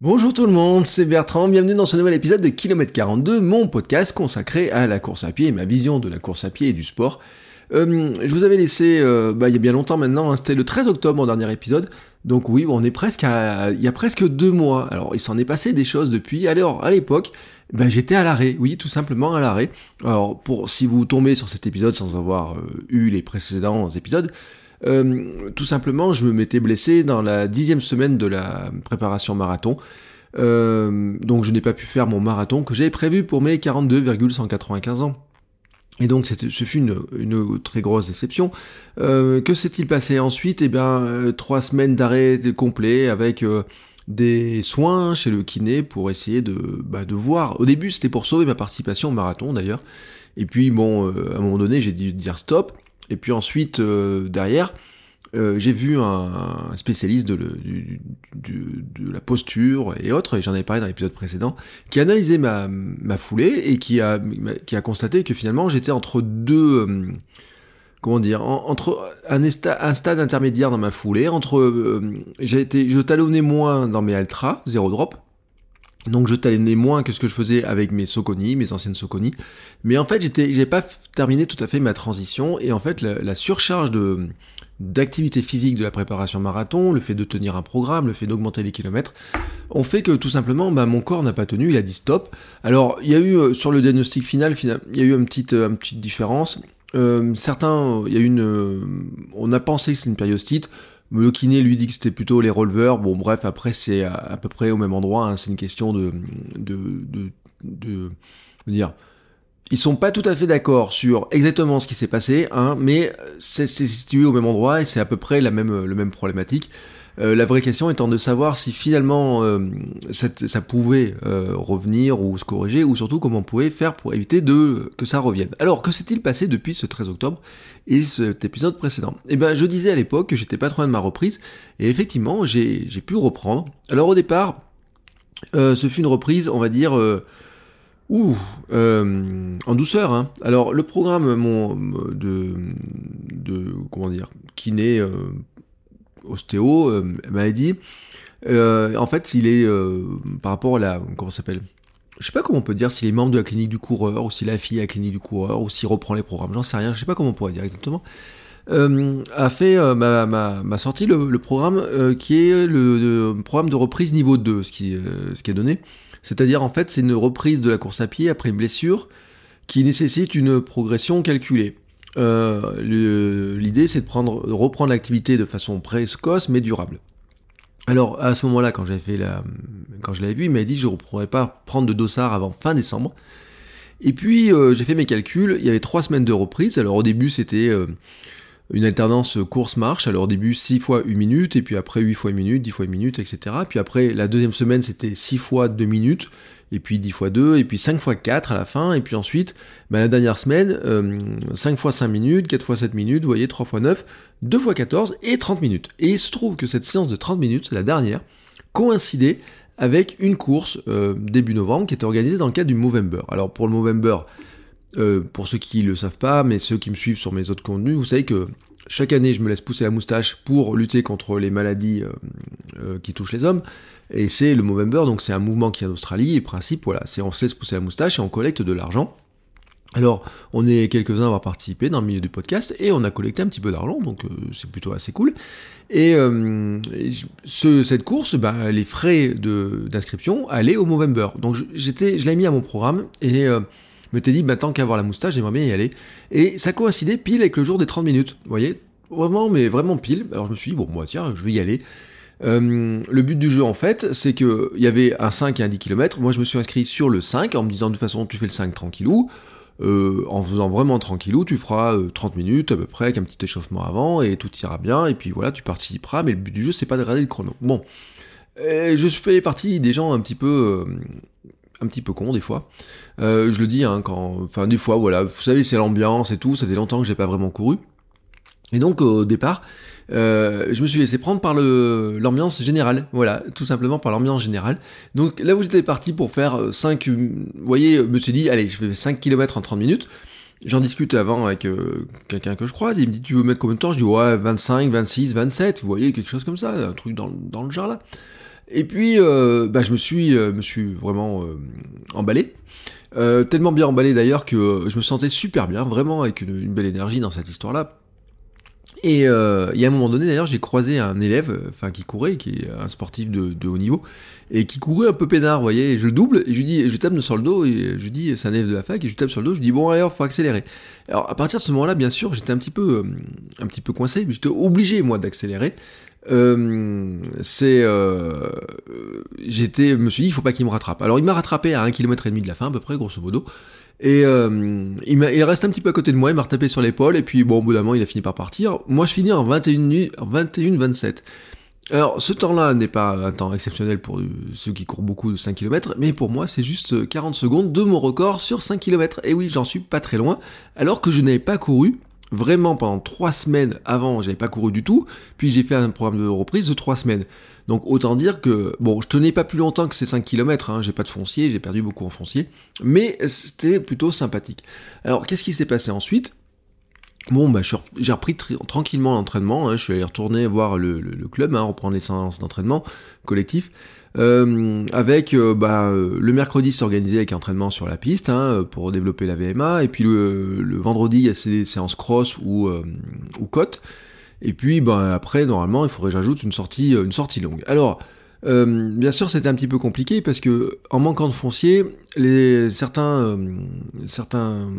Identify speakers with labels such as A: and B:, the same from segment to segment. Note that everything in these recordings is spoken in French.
A: Bonjour tout le monde, c'est Bertrand, bienvenue dans ce nouvel épisode de Kilomètre 42, mon podcast consacré à la course à pied et ma vision de la course à pied et du sport. Euh, je vous avais laissé, euh, bah, il y a bien longtemps maintenant, hein, c'était le 13 octobre mon dernier épisode, donc oui, on est presque à, il y a presque deux mois, alors il s'en est passé des choses depuis, alors à l'époque, bah, j'étais à l'arrêt, oui, tout simplement à l'arrêt. Alors pour si vous tombez sur cet épisode sans avoir euh, eu les précédents épisodes, euh, tout simplement, je me m'étais blessé dans la dixième semaine de la préparation marathon. Euh, donc je n'ai pas pu faire mon marathon que j'avais prévu pour mes 42,195 ans. Et donc ce fut une, très grosse déception. Euh, que s'est-il passé ensuite? Eh bien, trois semaines d'arrêt complet avec des soins chez le kiné pour essayer de, bah, de voir. Au début, c'était pour sauver ma participation au marathon d'ailleurs. Et puis bon, à un moment donné, j'ai dû dire stop. Et puis ensuite, euh, derrière, euh, j'ai vu un, spécialiste de, la posture et autres, et j'en avais parlé dans l'épisode précédent, qui a analysé ma, foulée et qui a, constaté que finalement j'étais entre deux... Euh, comment dire, entre un, stade intermédiaire dans ma foulée, entre j'ai été, je talonnais moins dans mes ultras, zéro drop, donc je talonnais moins que ce que je faisais avec mes Soconi, mes anciennes Soconi. Mais en fait, j'étais, j'ai pas terminé tout à fait ma transition. Et en fait, la, surcharge de d'activité physique de la préparation marathon, le fait de tenir un programme, le fait d'augmenter les kilomètres, ont fait que tout simplement, bah, mon corps n'a pas tenu, il a dit stop. Alors, il y a eu euh, sur le diagnostic final, il y a eu une petite, euh, une petite différence. Euh, certains, il y a une, on a pensé que c'est une périostite. Le kiné lui dit que c'était plutôt les releveurs. Bon, bref, après, c'est à, peu près au même endroit. Hein. C'est une question de, de, de, de, dire. Ils sont pas tout à fait d'accord sur exactement ce qui s'est passé, hein, mais c'est situé au même endroit et c'est à peu près la même, même problématique. Euh, la vraie question étant de savoir si finalement euh, ça, pouvait euh, revenir ou se corriger, ou surtout comment on pouvait faire pour éviter que ça revienne. Alors, que s'est-il passé depuis ce 13 octobre et cet épisode précédent? Eh ben, je disais à l'époque que j'étais pas trop loin de ma reprise, et effectivement, j'ai pu reprendre. Alors au départ, ce fut une reprise, on va dire... Ouh, en douceur. Hein. Alors le programme mon, de, comment dire, kiné ostéo euh, dit, euh, en fait, s'il est euh, par rapport à la, comment s'appelle? Je sais pas comment on peut dire s'il est membre de la clinique du coureur, ou s'il affilié à la clinique du coureur, ou s'il reprend les programmes, j'en sais rien, je sais pas comment on pourrait dire exactement, a fait, m'a sorti le, programme qui est le, programme de reprise niveau 2, ce qui, ce qui est donné. C'est-à-dire, en fait, c'est une reprise de la course à pied après une blessure qui nécessite une progression calculée. Euh, l'idée, c'est de, prendre, reprendre l'activité de façon précoce mais durable. Alors, à ce moment-là, quand, fait la, quand je l'avais vu, il m'a dit que je ne pourrais pas prendre de dossard avant fin décembre. Et puis, euh, j'ai fait mes calculs, il y avait trois semaines de reprise. Alors, au début, c'était euh, une alternance course-marche. Alors, au début, 6 fois 1 minute, et puis après 8 fois 1 minute, 10 fois 1 minute, etc. Puis après, la deuxième semaine, c'était 6 fois 2 minutes et puis 10 x 2, et puis 5 x 4 à la fin, et puis ensuite, bah, la dernière semaine, 5 x 5 minutes, 4 x 7 minutes, vous voyez, 3 x 9, 2 x 14 et 30 minutes. Et il se trouve que cette séance de 30 minutes, la dernière, coïncidait avec une course euh, début novembre qui était organisée dans le cadre du Movember. Alors pour le Movember, euh, pour ceux qui ne le savent pas, mais ceux qui me suivent sur mes autres contenus, vous savez que chaque année, je me laisse pousser la moustache pour lutter contre les maladies euh, qui touchent les hommes. Et c'est le Movember, donc c'est un mouvement qui est en Australie, et principe, voilà, c'est on se laisse pousser la moustache et on collecte de l'argent. Alors, on est quelques-uns à avoir participé dans le milieu du podcast et on a collecté un petit peu d'argent, donc euh, c'est plutôt assez cool. Et euh, cette course, bah, les frais d'inscription allaient au Movember. Donc j'étais, je l'ai mis à mon programme et euh, me t'ai dit, bah, tant qu'à avoir la moustache, j'aimerais bien y aller. Et ça coïncidait pile avec le jour des 30 minutes, vous voyez Vraiment, mais vraiment pile. Alors je me suis dit, bon, moi tiens, je vais y aller. Euh, le but du jeu en fait, c'est qu'il y avait un 5 et un 10 km. Moi je me suis inscrit sur le 5 en me disant de toute façon tu fais le 5 tranquillou. Euh, en faisant vraiment tranquillou, tu feras 30 euh, minutes à peu près avec un petit échauffement avant et tout ira bien. Et puis voilà, tu participeras. Mais le but du jeu c'est pas de regarder le chrono. Bon. je fais partie des gens un petit peu un petit peu con des fois. Euh, je le dis, hein, quand, enfin des fois, voilà, vous savez, c'est l'ambiance et tout. Ça fait longtemps que j'ai pas vraiment couru. Et donc au départ, euh, je me suis laissé prendre par l'ambiance générale, voilà, tout simplement par l'ambiance générale. Donc là où j'étais parti pour faire 5, vous voyez, me suis dit, allez, je fais 5 km en 30 minutes. J'en discute avant avec euh, quelqu'un que je croise, et il me dit, tu veux mettre combien de temps? Je dis, ouais, 25, 26, 27, vous voyez, quelque chose comme ça, un truc dans, dans le genre là. Et puis, euh, bah, je me suis, euh, vraiment euh, emballé. tellement bien emballé d'ailleurs que je me sentais super bien, vraiment avec une, belle énergie dans cette histoire-là. Et il y a un moment donné d'ailleurs, j'ai croisé un élève, enfin qui courait, qui est un sportif de, haut niveau, et qui courait un peu peinard, vous voyez, et je le double, et je lui dis, je tape sur le dos, et je lui dis, c'est un élève de la fac, et je lui tape sur le dos, je lui dis, bon alors, faut accélérer. Alors à partir de ce moment-là, bien sûr, j'étais un petit peu, un petit peu coincé, mais j'étais obligé moi d'accélérer, euh, c'est euh, j'étais me suis dit il faut pas qu'il me rattrape. Alors il m'a rattrapé à un km et demi de la fin à peu près grosso modo. Et euh, il, il, reste un petit peu à côté de moi il m'a retapé sur l'épaule et puis bon au bout d'un moment il a fini par partir. Moi je finis en 21 21 27 alors, ce temps-là n'est pas un temps exceptionnel pour ceux qui courent beaucoup de 5 km, mais pour moi, c'est juste 40 secondes de mon record sur 5 km. Et oui, j'en suis pas très loin, alors que je n'avais pas couru Vraiment, pendant trois semaines avant, j'avais pas couru du tout. Puis j'ai fait un programme de reprise de trois semaines. Donc autant dire que, bon, je tenais pas plus longtemps que ces 5 km, hein, j'ai pas de foncier, j'ai perdu beaucoup en foncier, mais c'était plutôt sympathique. Alors qu'est-ce qui s'est passé ensuite? Bon, bah, j'ai repris tranquillement l'entraînement, hein, je suis allé retourner voir le, club, hein, reprendre les séances d'entraînement collectif. Euh, avec euh, bah, euh, le mercredi s'organiser avec entraînement sur la piste hein, pour développer la VMA, et puis le, vendredi il y a ces séances cross ou, ou côte, et puis bah, après normalement il faudrait que j'ajoute une sortie, une sortie longue. Alors bien sûr c'était un petit peu compliqué parce que en manquant de foncier, certains, certains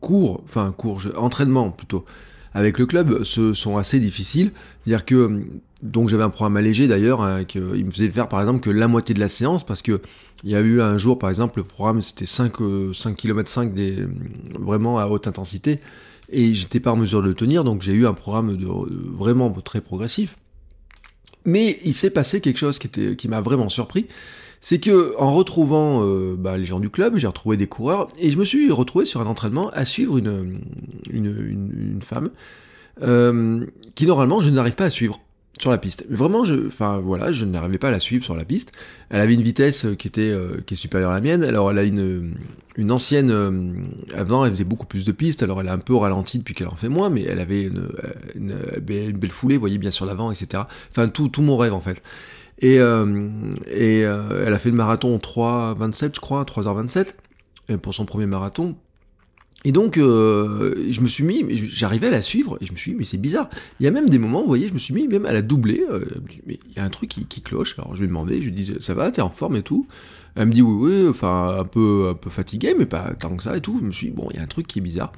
A: cours, enfin cours, entraînements plutôt, avec le club sont assez difficiles. C'est-à-dire que donc j'avais un programme allégé d'ailleurs, hein, qui me faisait faire par exemple que la moitié de la séance, parce que il y a eu un jour par exemple, le programme c'était 5, 5 km 5 des, vraiment à haute intensité, et j'étais pas en mesure de le tenir, donc j'ai eu un programme vraiment très progressif. Mais il s'est passé quelque chose qui, m'a vraiment surpris, c'est que en retrouvant euh, bah, les gens du club, j'ai retrouvé des coureurs, et je me suis retrouvé sur un entraînement à suivre une, une, femme euh, qui normalement je n'arrive pas à suivre sur la piste. Vraiment, je, enfin voilà, je n'arrivais pas à la suivre sur la piste. Elle avait une vitesse euh, qui était euh, qui est supérieure à la mienne. Alors elle a une une ancienne euh, avant, elle faisait beaucoup plus de pistes. Alors elle a un peu ralenti depuis qu'elle en fait moins, mais elle avait une, belle foulée, vous voyez bien sur l'avant, etc. Enfin tout tout mon rêve en fait. Et et elle a fait le marathon 3,27 je crois, 3h27 pour son premier marathon. Et donc, euh, je me suis mis, j'arrivais à la suivre, et je me suis dit, mais c'est bizarre. Il y a même des moments, vous voyez, je me suis mis même à la doubler, euh, mais il y a un truc qui, cloche. Alors je lui ai demandé, je lui ai ça va, t'es en forme et tout? Elle me dit, oui, oui, enfin, un peu, un peu fatigué, mais pas tant que ça et tout. Je me suis dit, bon, il y a un truc qui est bizarre.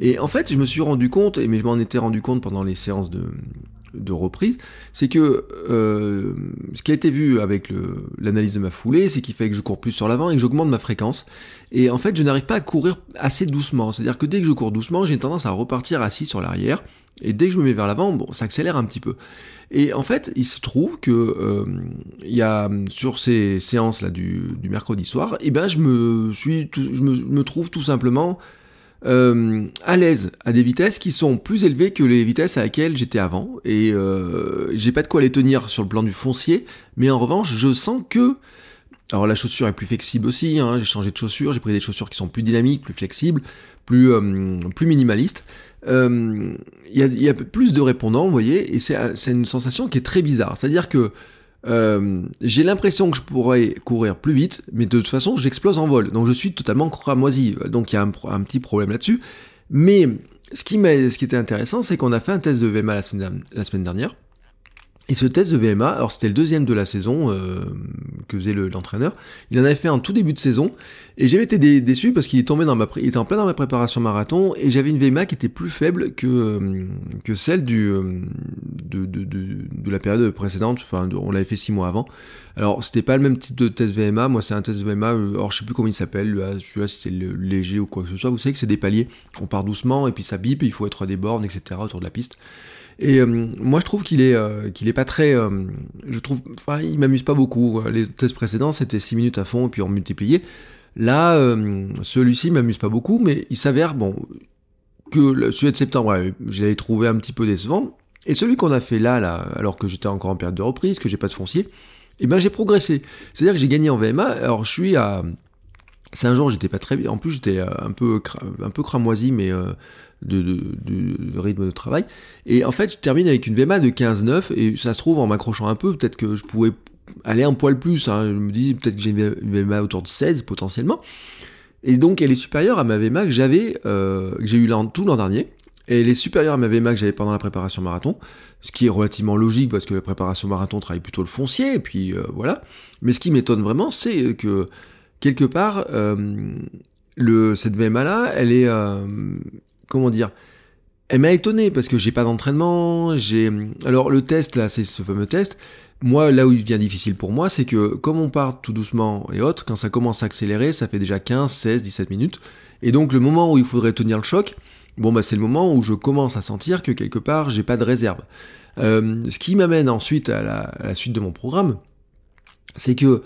A: Et en fait, je me suis rendu compte, et mais je m'en étais rendu compte pendant les séances de, de reprise, c'est que euh, ce qui a été vu avec l'analyse de ma foulée, c'est qu'il fait que je cours plus sur l'avant et que j'augmente ma fréquence. Et en fait, je n'arrive pas à courir assez doucement. C'est-à-dire que dès que je cours doucement, j'ai tendance à repartir assis sur l'arrière. Et dès que je me mets vers l'avant, bon, ça accélère un petit peu. Et en fait, il se trouve que euh, y a sur ces séances là du, mercredi soir, eh ben je me suis, je me trouve tout simplement euh, à l'aise à des vitesses qui sont plus élevées que les vitesses à laquelle j'étais avant. Et euh, j'ai pas de quoi les tenir sur le plan du foncier, mais en revanche, je sens que... Alors la chaussure est plus flexible aussi, hein, j'ai changé de chaussure, j'ai pris des chaussures qui sont plus dynamiques, plus flexibles, plus, euh, plus minimalistes. Il y, a, y, a, plus de répondants, vous voyez, et c'est une sensation qui est très bizarre. C'est-à-dire que euh, j'ai l'impression que je pourrais courir plus vite, mais de toute façon, j'explose en vol. Donc je suis totalement cramoisi. Donc il y a un, petit problème là-dessus. Mais ce qui, ce qui était intéressant, c'est qu'on a fait un test de VMA la semaine dernière. Et ce test de VMA, alors c'était le deuxième de la saison euh, que faisait l'entraîneur, il en avait fait en tout début de saison, et j'avais été déçu parce qu'il était en plein dans ma préparation marathon, et j'avais une VMA qui était plus faible que, euh, que celle du, euh, de, de, de, la période précédente, enfin on l'avait fait six mois avant. Alors c'était pas le même type de test VMA, moi c'est un test VMA, alors je sais plus comment il s'appelle, celui-là si c'est léger ou quoi que ce soit, vous savez que c'est des paliers, on part doucement, et puis ça bip, il faut être à des bornes, etc. autour de la piste. Et moi, je trouve qu'il est, est pas très. je trouve. Enfin, il m'amuse pas beaucoup. Les tests précédents, c'était 6 minutes à fond, et puis on multipliait. Là, celui-ci m'amuse pas beaucoup, mais il s'avère, bon, que celui de septembre, je l'avais trouvé un petit peu décevant. Et celui qu'on a fait là, là, alors que j'étais encore en période de reprise, que j'ai pas de foncier, eh ben j'ai progressé. C'est-à-dire que j'ai gagné en VMA. Alors je suis à Saint-Jean, j'étais pas très bien. En plus, j'étais euh, un peu, un peu cramoisi, mais euh, de, de, rythme de travail. Et en fait, je termine avec une VMA de 15-9, et ça se trouve, en m'accrochant un peu, peut-être que je pouvais aller un poil plus. Hein. Je me dis, peut-être que j'ai une VMA autour de 16 potentiellement. Et donc, elle est supérieure à ma VMA que j'avais, euh, que j'ai eu tout l'an dernier. Et elle est supérieure à ma VMA que j'avais pendant la préparation marathon, ce qui est relativement logique parce que la préparation marathon travaille plutôt le foncier, et puis voilà. Mais ce qui m'étonne vraiment, c'est que quelque part, euh, le, cette VMA-là, elle est... Euh, comment dire Elle m'a étonné parce que j'ai pas d'entraînement, j'ai... Alors le test, là, c'est ce fameux test. Moi, là où il devient difficile pour moi, c'est que comme on part tout doucement et autres, quand ça commence à accélérer, ça fait déjà 15, 16, 17 minutes. Et donc le moment où il faudrait tenir le choc, bon bah c'est le moment où je commence à sentir que quelque part j'ai pas de réserve. Euh, ce qui m'amène ensuite à la, à la, suite de mon programme, c'est que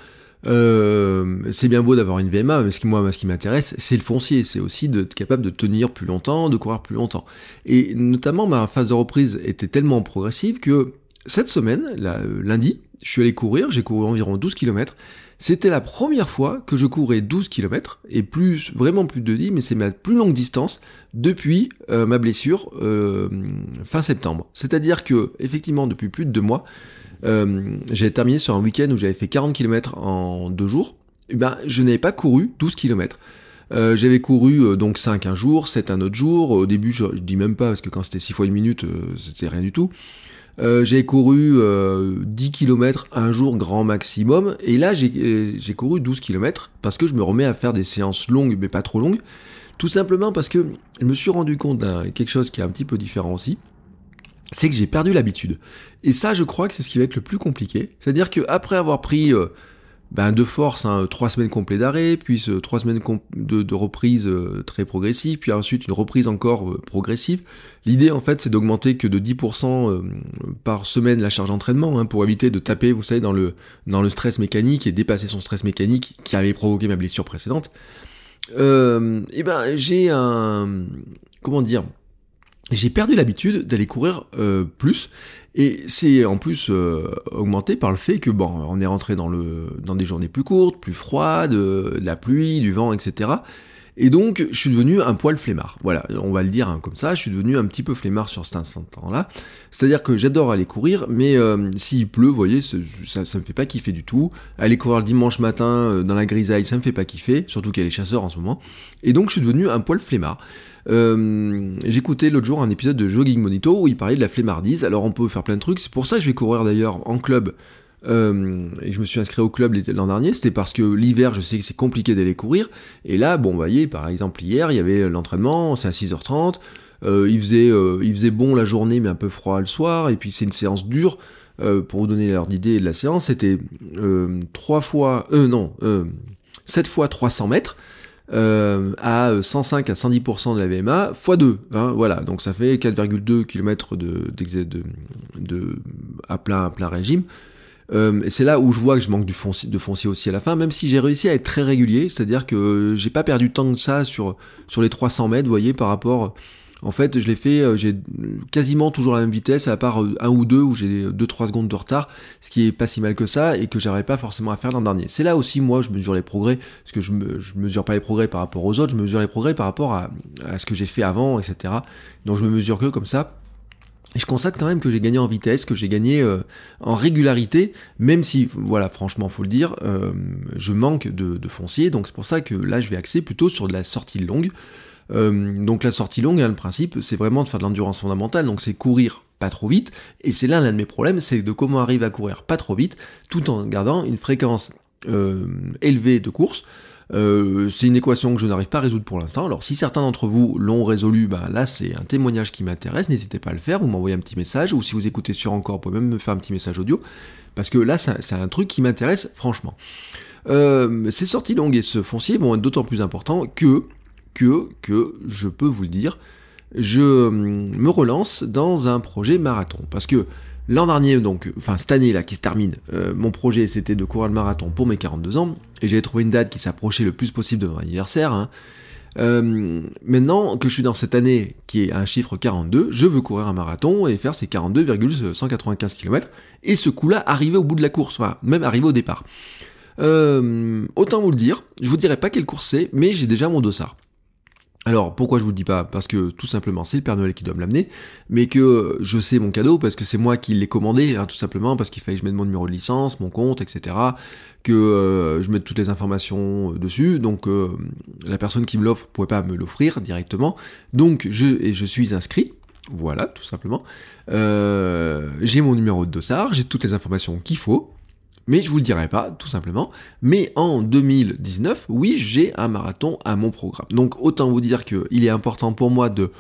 A: euh, c'est bien beau d'avoir une VMA, mais ce qui, moi, ce qui m'intéresse, c'est le foncier. C'est aussi d'être capable de tenir plus longtemps, de courir plus longtemps. Et notamment, ma phase de reprise était tellement progressive que cette semaine, lundi, je suis allé courir, j'ai couru environ 12 km. C'était la première fois que je courais 12 km, et plus, vraiment plus de 10, mais c'est ma plus longue distance depuis euh, ma blessure euh, fin septembre. C'est-à-dire que, effectivement, depuis plus de deux mois, euh, j'avais terminé sur un week-end où j'avais fait 40 km en deux jours, eh ben, je n'avais pas couru 12 km. Euh, j'avais couru euh, donc 5 un jour, 7 un autre jour. Au début, je, dis même pas, parce que quand c'était 6 fois une minute, c'était rien du tout. j'avais couru 10 km un jour grand maximum, et là j'ai couru 12 km parce que je me remets à faire des séances longues, mais pas trop longues. Tout simplement parce que je me suis rendu compte d'un quelque chose qui est un petit peu différent aussi c'est que j'ai perdu l'habitude. Et ça, je crois que c'est ce qui va être le plus compliqué. C'est-à-dire qu'après avoir pris euh, ben, de force hein, trois semaines complètes d'arrêt, puis euh, trois semaines de, reprise euh, très progressive, puis ensuite une reprise encore progressive, l'idée en fait c'est d'augmenter que de 10% par semaine la charge d'entraînement, hein, pour éviter de taper, vous savez, dans le, stress mécanique et dépasser son stress mécanique qui avait provoqué ma blessure précédente. et ben j'ai un... comment dire j'ai perdu l'habitude d'aller courir euh, plus et c'est en plus euh, augmenté par le fait que bon on est rentré dans le dans des journées plus courtes, plus froides, de la pluie, du vent, etc. Et donc, je suis devenu un poil flemmard. Voilà, on va le dire hein, comme ça, je suis devenu un petit peu flemmard sur cet instant-là. C'est-à-dire que j'adore aller courir, mais euh, s'il pleut, vous voyez, ça, me fait pas kiffer du tout. Aller courir le dimanche matin euh, dans la grisaille, ça me fait pas kiffer, surtout qu'il y a les chasseurs en ce moment. Et donc, je suis devenu un poil flemmard. Euh, J'écoutais l'autre jour un épisode de Jogging Monito où il parlait de la flemmardise. Alors on peut faire plein de trucs. C'est pour ça que je vais courir d'ailleurs en club euh, et je me suis inscrit au club l'an dernier, c'était parce que l'hiver, je sais que c'est compliqué d'aller courir. Et là, bon, vous voyez, par exemple, hier, il y avait l'entraînement, c'est à 6h30. Euh, il, faisait, euh, il faisait bon la journée, mais un peu froid le soir. Et puis, c'est une séance dure. pour vous donner l'heure d'idée de la séance, c'était 3 fois, euh, non, 7 fois 300 mètres. à 105 à 110% de la VMA, x 2, hein, voilà, donc ça fait 4,2 km de, de, de, à, plein, à plein régime. Euh, c'est là où je vois que je manque de foncier aussi à la fin, même si j'ai réussi à être très régulier, c'est-à-dire que j'ai pas perdu tant que ça sur, sur les 300 mètres, vous voyez, par rapport... En fait, je l'ai fait, euh, j'ai quasiment toujours la même vitesse, à part euh, un ou deux où j'ai 2-3 secondes de retard, ce qui est pas si mal que ça, et que j'arrivais pas forcément à faire l'an dernier. C'est là aussi, moi, je mesure les progrès, parce que je mesure pas les progrès par rapport aux autres, je mesure les progrès par rapport à, à ce que j'ai fait avant, etc. Donc je me mesure que comme ça. Je constate quand même que j'ai gagné en vitesse, que j'ai gagné euh, en régularité, même si, voilà, franchement, faut le dire, euh, je manque de, foncier, donc c'est pour ça que là, je vais axer plutôt sur de la sortie longue. Euh, donc la sortie longue, hein, le principe, c'est vraiment de faire de l'endurance fondamentale, donc c'est courir pas trop vite, et c'est là l'un de mes problèmes, c'est de comment arriver à courir pas trop vite, tout en gardant une fréquence élevée de course, euh, c'est une équation que je n'arrive pas à résoudre pour l'instant. Alors si certains d'entre vous l'ont résolu, bah, là c'est un témoignage qui m'intéresse, n'hésitez pas à le faire, vous m'envoyez un petit message, ou si vous écoutez sur encore, vous pouvez même me faire un petit message audio, parce que là c'est un truc qui m'intéresse franchement. Euh, ces sorties longues et ce foncier vont être d'autant plus importants que, que, que, je peux vous le dire, je euh, me relance dans un projet marathon. Parce que l'an dernier, donc, enfin cette année là qui se termine, euh, mon projet c'était de courir le marathon pour mes 42 ans, et j'avais trouvé une date qui s'approchait le plus possible de mon anniversaire. Hein. Euh, maintenant que je suis dans cette année qui est un chiffre 42, je veux courir un marathon et faire ces 42,195 km, et ce coup-là, arriver au bout de la course, même arriver au départ. autant vous le dire, je vous dirai pas quelle course c'est, mais j'ai déjà mon dossard. Alors pourquoi je vous le dis pas? Parce que tout simplement c'est le Père Noël qui doit me l'amener, mais que je sais mon cadeau parce que c'est moi qui l'ai commandé, hein, tout simplement parce qu'il fallait que je mette mon numéro de licence, mon compte, etc. Que euh, je mette toutes les informations euh, dessus, donc euh, la personne qui me l'offre pouvait pas me l'offrir directement, donc je suis inscrit. Voilà, tout simplement. j'ai mon numéro de dossard, j'ai toutes les informations qu'il faut, mais je vous le dirai pas, tout simplement. Mais en 2019, oui, j'ai un marathon à mon programme. Donc autant vous dire qu'il est important pour moi de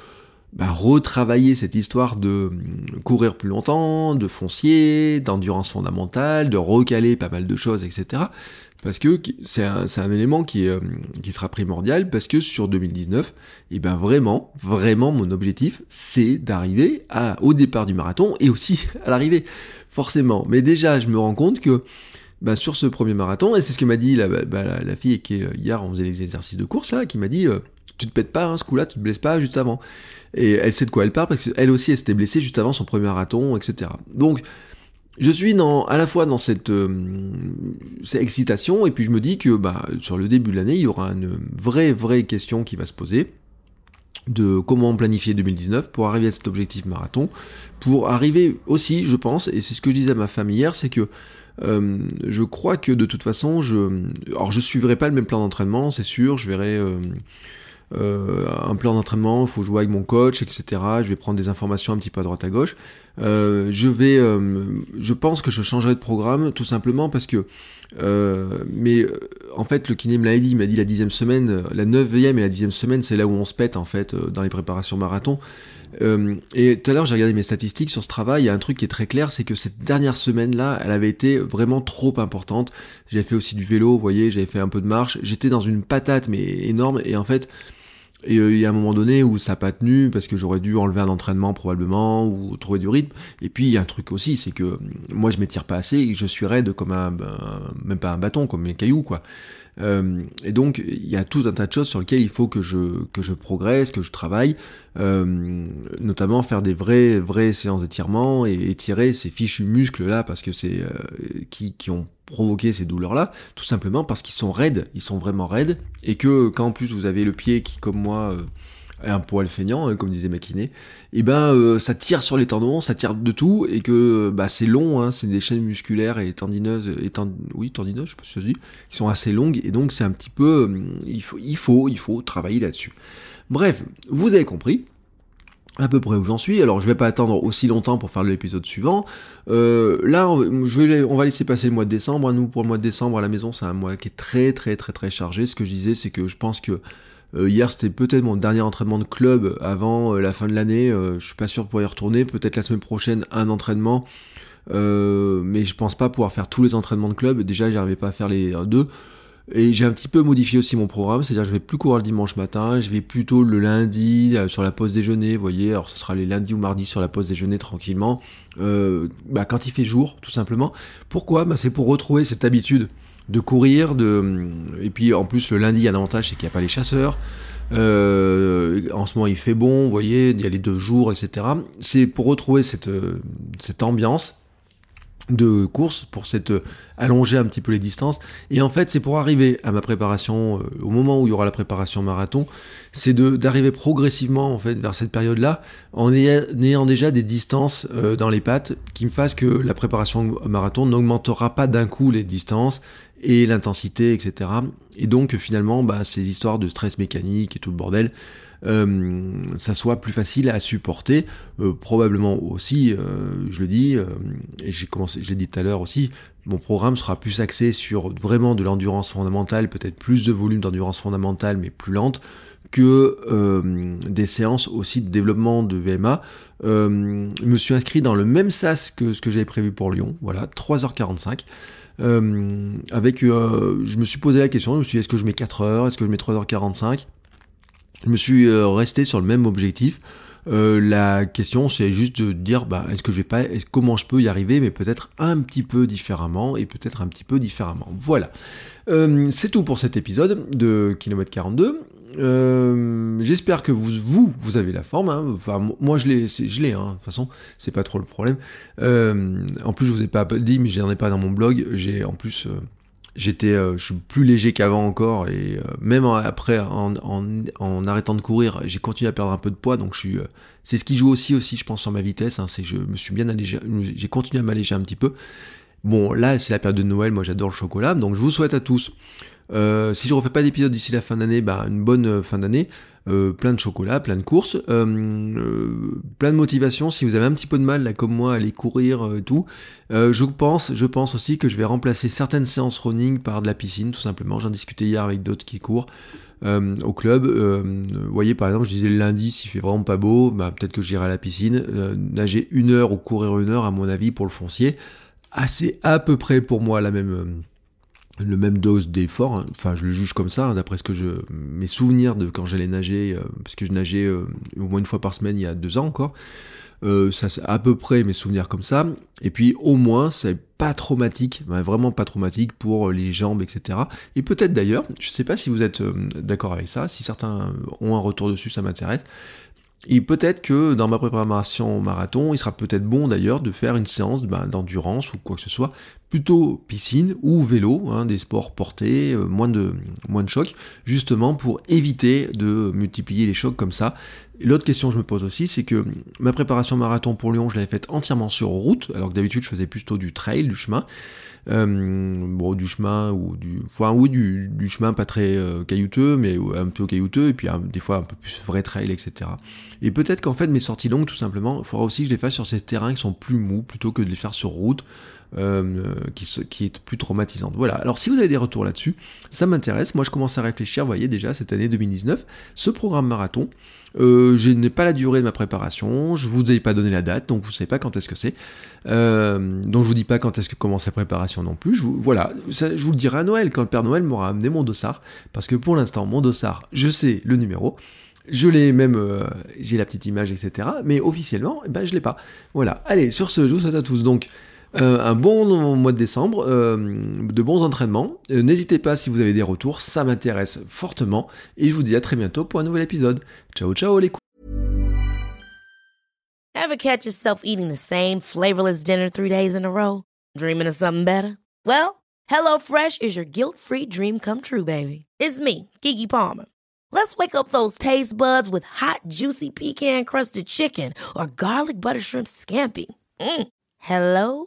A: bah, retravailler cette histoire de hum, courir plus longtemps, de foncier, d'endurance fondamentale, de recaler pas mal de choses, etc. Parce que c'est un, élément hum, qui sera primordial, parce que sur 2019, et eh ben vraiment, vraiment, mon objectif, c'est d'arriver au départ du marathon et aussi à l'arrivée forcément. Mais déjà, je me rends compte que bah, sur ce premier marathon, et c'est ce que m'a dit la, bah, la, fille qui est, hier, on faisait les exercices de course là, qui m'a dit euh, Tu te pètes pas, hein, ce coup-là, tu te blesses pas juste avant. Et elle sait de quoi elle parle, parce qu'elle aussi, elle s'était blessée juste avant son premier marathon, etc. Donc, je suis à la fois dans cette, euh, cette, excitation, et puis je me dis que bah, sur le début de l'année, il y aura une vraie, vraie question qui va se poser de comment planifier 2019 pour arriver à cet objectif marathon, pour arriver aussi, je pense, et c'est ce que je disais à ma femme hier, c'est que euh, je crois que de toute façon, je, alors je suivrai pas le même plan d'entraînement, c'est sûr, je verrai euh, euh, un plan d'entraînement, il faut jouer avec mon coach, etc. Je vais prendre des informations un petit peu à droite à gauche. je vais, je pense que je changerai de programme tout simplement parce que euh, mais euh, en fait, le kiné me l'a dit, il m'a dit la dixième semaine, euh, la neuvième et la dixième semaine, c'est là où on se pète en fait dans les préparations marathon. Et tout à l'heure, j'ai regardé mes statistiques sur ce travail. Il y a un truc qui est très clair, c'est que cette dernière semaine-là, elle avait été vraiment trop importante. J'avais fait aussi du vélo, vous voyez, j'avais fait un peu de marche. J'étais dans une patate mais énorme. Et en fait, euh, il y a un moment donné où ça n'a pas tenu parce que j'aurais dû enlever un entraînement probablement ou trouver du rythme. Et puis il y a un truc aussi, c'est que moi je m'étire pas assez et je suis raide comme un, même pas un bâton, comme un caillou quoi. Euh, et donc il y a tout un tas de choses sur lesquelles il faut que je, que je progresse, que je travaille, euh, notamment faire des vraies, vraies séances d'étirement et étirer ces fichus muscles là parce que c'est qui, qui ont provoqué ces douleurs-là, tout simplement parce qu'ils sont raides, ils sont vraiment raides, et que quand en plus vous avez le pied qui, comme moi, euh, un poil feignant, hein, comme disait Makiné, et eh ben euh, ça tire sur les tendons, ça tire de tout, et que bah, c'est long, hein, c'est des chaînes musculaires et tendineuses, et oui tendineuses, je sais pas si ça se dit, qui sont assez longues, et donc c'est un petit peu, euh, il faut, il faut, il faut travailler là-dessus. Bref, vous avez compris, à peu près où j'en suis. Alors je vais pas attendre aussi longtemps pour faire l'épisode suivant. Euh, là, vais, on va laisser passer le mois de décembre. Nous, pour le mois de décembre à la maison, c'est un mois qui est très très très très chargé. Ce que je disais, c'est que je pense que euh, hier c'était peut-être mon dernier entraînement de club avant euh, la fin de l'année. je suis pas sûr de pouvoir y retourner. Peut-être la semaine prochaine un entraînement. mais je pense pas pouvoir faire tous les entraînements de club. Déjà, j'arrivais pas à faire les deux. Et j'ai un petit peu modifié aussi mon programme, c'est-à-dire je vais plus courir le dimanche matin, je vais plutôt le lundi euh, sur la pause déjeuner, vous voyez, alors ce sera les lundis ou mardis sur la pause déjeuner tranquillement, euh, bah, quand il fait jour, tout simplement. Pourquoi? Bah, C'est pour retrouver cette habitude de courir, de... et puis en plus le lundi, il y a un avantage, c'est qu'il n'y a pas les chasseurs. Euh, en ce moment il fait bon, vous voyez, il y a les deux jours, etc. C'est pour retrouver cette, cette ambiance de course pour cette euh, allonger un petit peu les distances. Et en fait c'est pour arriver à ma préparation euh, au moment où il y aura la préparation marathon c'est d'arriver progressivement en fait vers cette période là en ayant déjà des distances euh, dans les pattes qui me fassent que la préparation marathon n'augmentera pas d'un coup les distances et l'intensité etc et donc finalement bah, ces histoires de stress mécanique et tout le bordel ça soit plus facile à supporter. Euh, probablement aussi, euh, je le dis, et j'ai commencé, j'ai dit tout à l'heure aussi, mon programme sera plus axé sur vraiment de l'endurance fondamentale, peut-être plus de volume d'endurance fondamentale, mais plus lente que des séances aussi de développement de VMA. je me suis inscrit dans le même SAS que ce que j'avais prévu pour Lyon, voilà, 3h45. avec, je me suis posé la question, je me suis est-ce que je mets 4 h est-ce que je mets 3h45 Je me suis resté sur le même objectif. la question, c'est juste de dire, bah, est-ce que je vais pas, comment je peux y arriver, mais peut-être un petit peu différemment et peut-être un petit peu différemment. Voilà. c'est tout pour cet épisode de Kilomètre 42. Euh, j'espère que vous, vous, avez la forme. Hein. Enfin, moi, je l'ai, je l'ai. Hein. De toute façon, c'est pas trop le problème. Euh, en plus, je vous ai pas dit, mais j'en ai pas dans mon blog. J'ai, en plus, euh, j'étais, je suis plus léger qu'avant encore, et même après, en, en, arrêtant de courir, j'ai continué à perdre un peu de poids. Donc, je suis, c'est ce qui joue aussi, aussi, je pense, sur ma vitesse. Hein. C'est, je me suis bien allégé, j'ai continué à m'alléger un petit peu. Bon, là, c'est la période de Noël. Moi, j'adore le chocolat, donc je vous souhaite à tous euh, si je refais pas d'épisode d'ici la fin d'année, bah, une bonne euh, fin d'année. Euh, plein de chocolat, plein de courses, plein de motivation. Si vous avez un petit peu de mal, là, comme moi, à aller courir et tout, je pense, je pense aussi que je vais remplacer certaines séances running par de la piscine, tout simplement. J'en discutais hier avec d'autres qui courent. au club. vous voyez, par exemple, je disais le lundi, s'il fait vraiment pas beau, bah, peut-être que j'irai à la piscine. nager une heure ou courir une heure, à mon avis, pour le foncier. Assez à peu près pour moi la même le même dose d'effort, hein. enfin je le juge comme ça, hein, d'après ce que je mes souvenirs de quand j'allais nager, euh, parce que je nageais euh, au moins une fois par semaine il y a deux ans encore, euh, ça c'est à peu près mes souvenirs comme ça, et puis au moins c'est pas traumatique, vraiment pas traumatique pour les jambes, etc. Et peut-être d'ailleurs, je sais pas si vous êtes d'accord avec ça, si certains ont un retour dessus, ça m'intéresse, et peut-être que dans ma préparation au marathon, il sera peut-être bon d'ailleurs de faire une séance ben, d'endurance ou quoi que ce soit, plutôt piscine ou vélo, hein, des sports portés, euh, moins, de, moins de chocs, justement pour éviter de multiplier les chocs comme ça. L'autre question que je me pose aussi, c'est que ma préparation marathon pour Lyon, je l'avais faite entièrement sur route, alors que d'habitude je faisais plutôt du trail, du chemin. Euh, bon, du chemin ou du, enfin oui, du, du chemin pas très euh, caillouteux, mais un peu caillouteux, et puis des fois un peu plus vrai trail, etc. Et peut-être qu'en fait mes sorties longues, tout simplement, il faudra aussi que je les fasse sur ces terrains qui sont plus mous, plutôt que de les faire sur route, euh, qui, est plus traumatisante. Voilà. Alors si vous avez des retours là-dessus, ça m'intéresse. Moi, je commence à réfléchir. Vous voyez déjà cette année 2019, ce programme marathon. Euh, je n'ai pas la durée de ma préparation. Je vous ai pas donné la date, donc vous savez pas quand est-ce que c'est. Euh, donc je vous dis pas quand est-ce que commence la préparation non plus. Voilà, je vous le dirai à Noël quand le Père Noël m'aura amené mon dossard, parce que pour l'instant mon dossard, je sais le numéro. Je l'ai même, j'ai la petite image, etc. Mais officiellement, eh ben, je l'ai pas. Voilà. Allez, sur ce, je vous souhaite à tous un bon mois de décembre, euh, de bons entraînements. Euh, n'hésitez pas si vous avez des retours, ça m'intéresse fortement. Et je vous dis à très bientôt pour un nouvel épisode. Ciao ciao les coups.
B: Ever catch yourself eating the same flavorless dinner three days in a row? Dreaming of something better? Well, HelloFresh is your guilt-free dream come true, baby. It's me, Kiki Palmer. Let's wake up those taste buds with hot, juicy pecan-crusted chicken or garlic butter shrimp scampi. Mm. Hello?